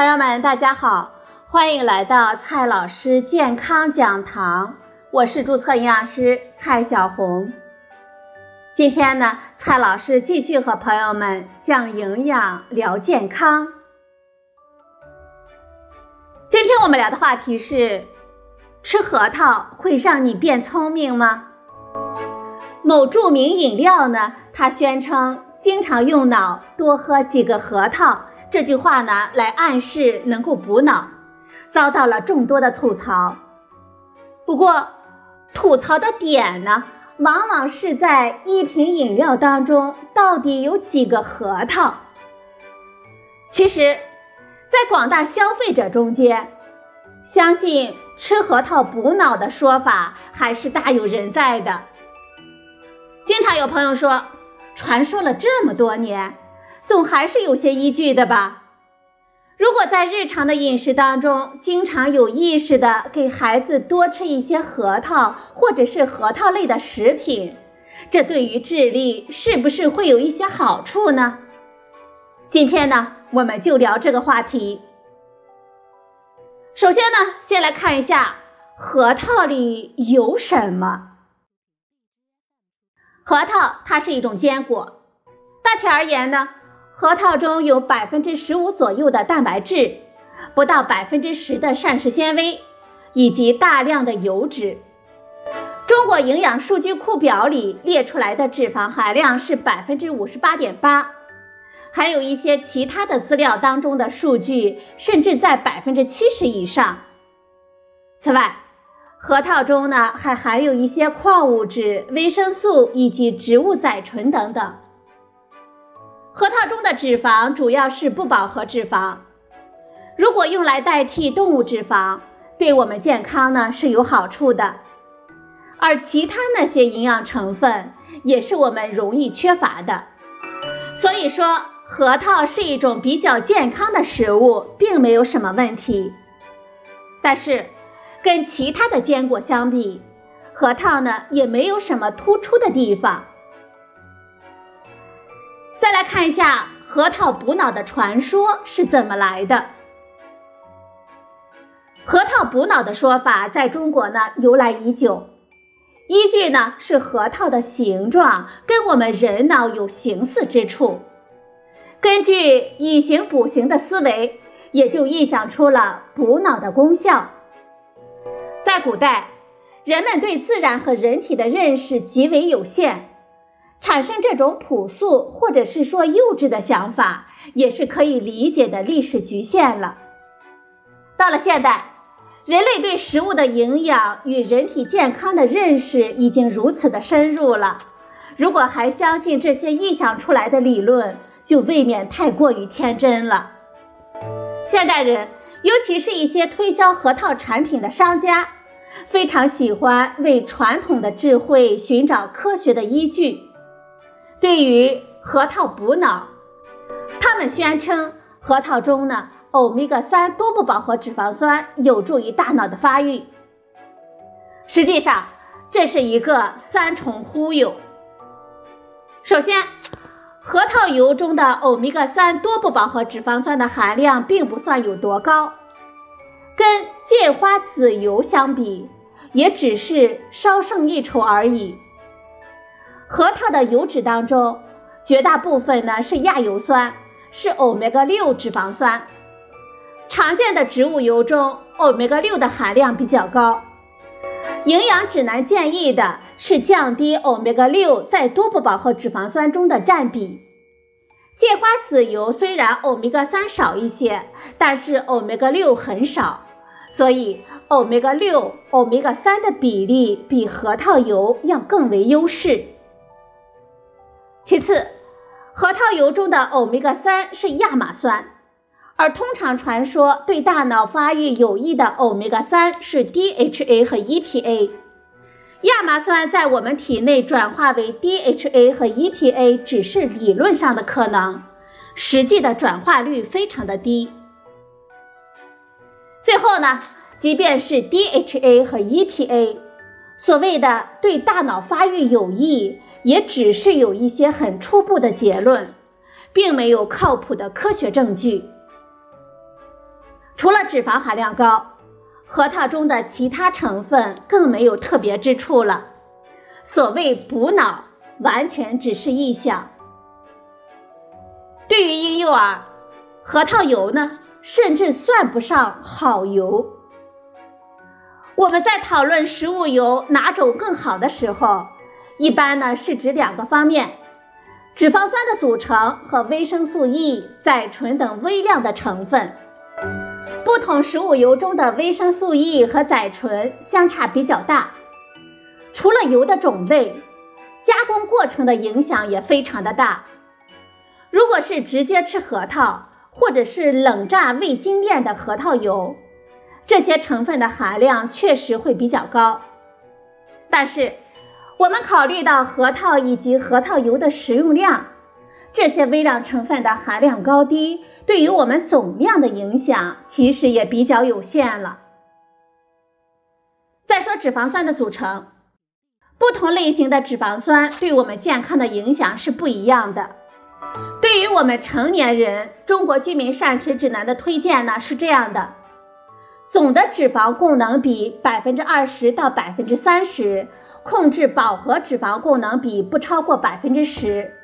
朋友们，大家好，欢迎来到蔡老师健康讲堂，我是注册营养师蔡小红。今天呢，蔡老师继续和朋友们讲营养、聊健康。今天我们聊的话题是：吃核桃会让你变聪明吗？某著名饮料呢，它宣称经常用脑，多喝几个核桃。这句话呢，来暗示能够补脑，遭到了众多的吐槽。不过，吐槽的点呢，往往是在一瓶饮料当中到底有几个核桃。其实，在广大消费者中间，相信吃核桃补脑的说法还是大有人在的。经常有朋友说，传说了这么多年。总还是有些依据的吧。如果在日常的饮食当中，经常有意识的给孩子多吃一些核桃，或者是核桃类的食品，这对于智力是不是会有一些好处呢？今天呢，我们就聊这个话题。首先呢，先来看一下核桃里有什么。核桃它是一种坚果，大体而言呢。核桃中有百分之十五左右的蛋白质，不到百分之十的膳食纤维，以及大量的油脂。中国营养数据库表里列出来的脂肪含量是百分之五十八点八，还有一些其他的资料当中的数据甚至在百分之七十以上。此外，核桃中呢还含有一些矿物质、维生素以及植物甾醇等等。核桃中的脂肪主要是不饱和脂肪，如果用来代替动物脂肪，对我们健康呢是有好处的。而其他那些营养成分也是我们容易缺乏的。所以说，核桃是一种比较健康的食物，并没有什么问题。但是，跟其他的坚果相比，核桃呢也没有什么突出的地方。看一下核桃补脑的传说是怎么来的。核桃补脑的说法在中国呢由来已久，依据呢是核桃的形状跟我们人脑有形似之处，根据以形补形的思维，也就臆想出了补脑的功效。在古代，人们对自然和人体的认识极为有限。产生这种朴素或者是说幼稚的想法，也是可以理解的历史局限了。到了现代，人类对食物的营养与人体健康的认识已经如此的深入了，如果还相信这些臆想出来的理论，就未免太过于天真了。现代人，尤其是一些推销核桃产品的商家，非常喜欢为传统的智慧寻找科学的依据。对于核桃补脑，他们宣称核桃中呢欧米伽三多不饱和脂肪酸有助于大脑的发育。实际上，这是一个三重忽悠。首先，核桃油中的欧米伽三多不饱和脂肪酸的含量并不算有多高，跟芥花籽油相比，也只是稍胜一筹而已。核桃的油脂当中，绝大部分呢是亚油酸，是欧米伽六脂肪酸。常见的植物油中，欧米伽六的含量比较高。营养指南建议的是降低欧米伽六在多不饱和脂肪酸中的占比。芥花籽油虽然欧米伽三少一些，但是欧米伽六很少，所以欧米伽六、欧米伽三的比例比核桃油要更为优势。其次，核桃油中的欧米伽三是亚麻酸，而通常传说对大脑发育有益的欧米伽三是 DHA 和 EPA。亚麻酸在我们体内转化为 DHA 和 EPA 只是理论上的可能，实际的转化率非常的低。最后呢，即便是 DHA 和 EPA，所谓的对大脑发育有益。也只是有一些很初步的结论，并没有靠谱的科学证据。除了脂肪含量高，核桃中的其他成分更没有特别之处了。所谓补脑，完全只是臆想。对于婴幼儿，核桃油呢，甚至算不上好油。我们在讨论食物油哪种更好的时候，一般呢是指两个方面：脂肪酸的组成和维生素 E、载醇等微量的成分。不同食物油中的维生素 E 和载醇相差比较大。除了油的种类，加工过程的影响也非常的大。如果是直接吃核桃，或者是冷榨未精炼的核桃油，这些成分的含量确实会比较高。但是，我们考虑到核桃以及核桃油的食用量，这些微量成分的含量高低，对于我们总量的影响其实也比较有限了。再说脂肪酸的组成。不同类型的脂肪酸对我们健康的影响是不一样的。对于我们成年人，《中国居民膳食指南》的推荐呢是这样的：总的脂肪供能比百分之二十到百分之三十，控制饱和脂肪供能比不超过百分之十，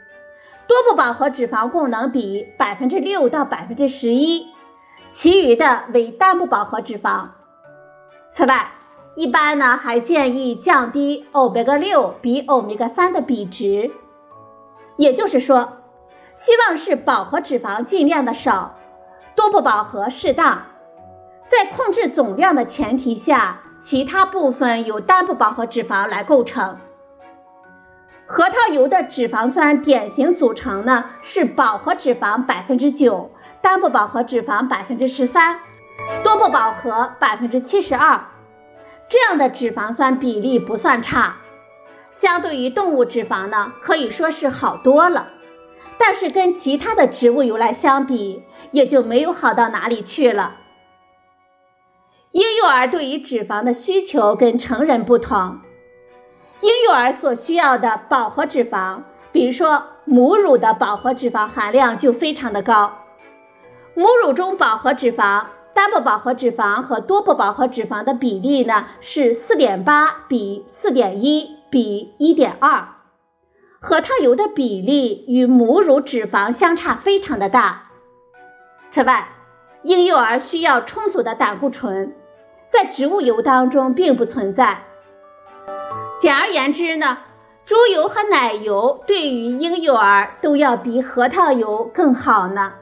多不饱和脂肪供能比百分之六到百分之十一，其余的为单不饱和脂肪。此外，一般呢，还建议降低欧米伽六比欧米伽三的比值，也就是说，希望是饱和脂肪尽量的少，多不饱和适当，在控制总量的前提下，其他部分由单不饱和脂肪来构成。核桃油的脂肪酸典型组成呢是饱和脂肪百分之九，单不饱和脂肪百分之十三，多不饱和百分之七十二。这样的脂肪酸比例不算差，相对于动物脂肪呢，可以说是好多了。但是跟其他的植物油来相比，也就没有好到哪里去了。婴幼儿对于脂肪的需求跟成人不同，婴幼儿所需要的饱和脂肪，比如说母乳的饱和脂肪含量就非常的高，母乳中饱和脂肪。单不饱和脂肪和多不饱和脂肪的比例呢是四点八比四点一比一点二，核桃油的比例与母乳脂肪相差非常的大。此外，婴幼儿需要充足的胆固醇，在植物油当中并不存在。简而言之呢，猪油和奶油对于婴幼儿都要比核桃油更好呢。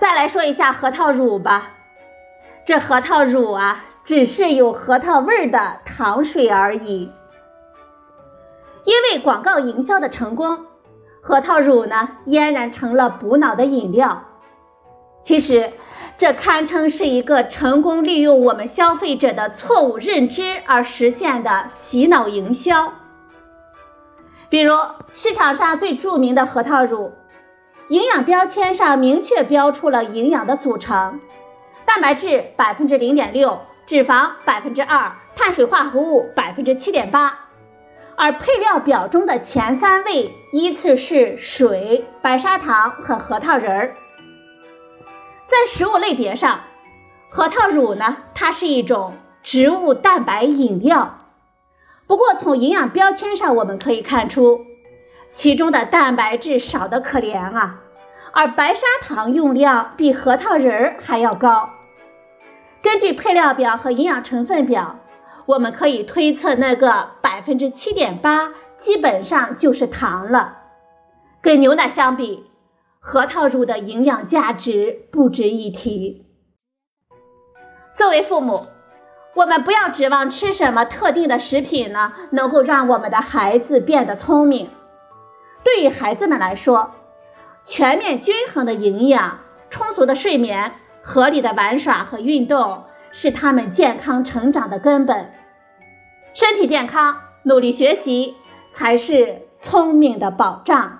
再来说一下核桃乳吧，这核桃乳啊，只是有核桃味儿的糖水而已。因为广告营销的成功，核桃乳呢俨然成了补脑的饮料。其实，这堪称是一个成功利用我们消费者的错误认知而实现的洗脑营销。比如，市场上最著名的核桃乳。营养标签上明确标出了营养的组成：蛋白质百分之零点六，脂肪百分之二，碳水化合物百分之七点八。而配料表中的前三位依次是水、白砂糖和核桃仁儿。在食物类别上，核桃乳呢，它是一种植物蛋白饮料。不过从营养标签上我们可以看出。其中的蛋白质少得可怜啊，而白砂糖用量比核桃仁儿还要高。根据配料表和营养成分表，我们可以推测那个百分之七点八基本上就是糖了。跟牛奶相比，核桃乳的营养价值不值一提。作为父母，我们不要指望吃什么特定的食品呢，能够让我们的孩子变得聪明。对于孩子们来说，全面均衡的营养、充足的睡眠、合理的玩耍和运动是他们健康成长的根本。身体健康，努力学习才是聪明的保障。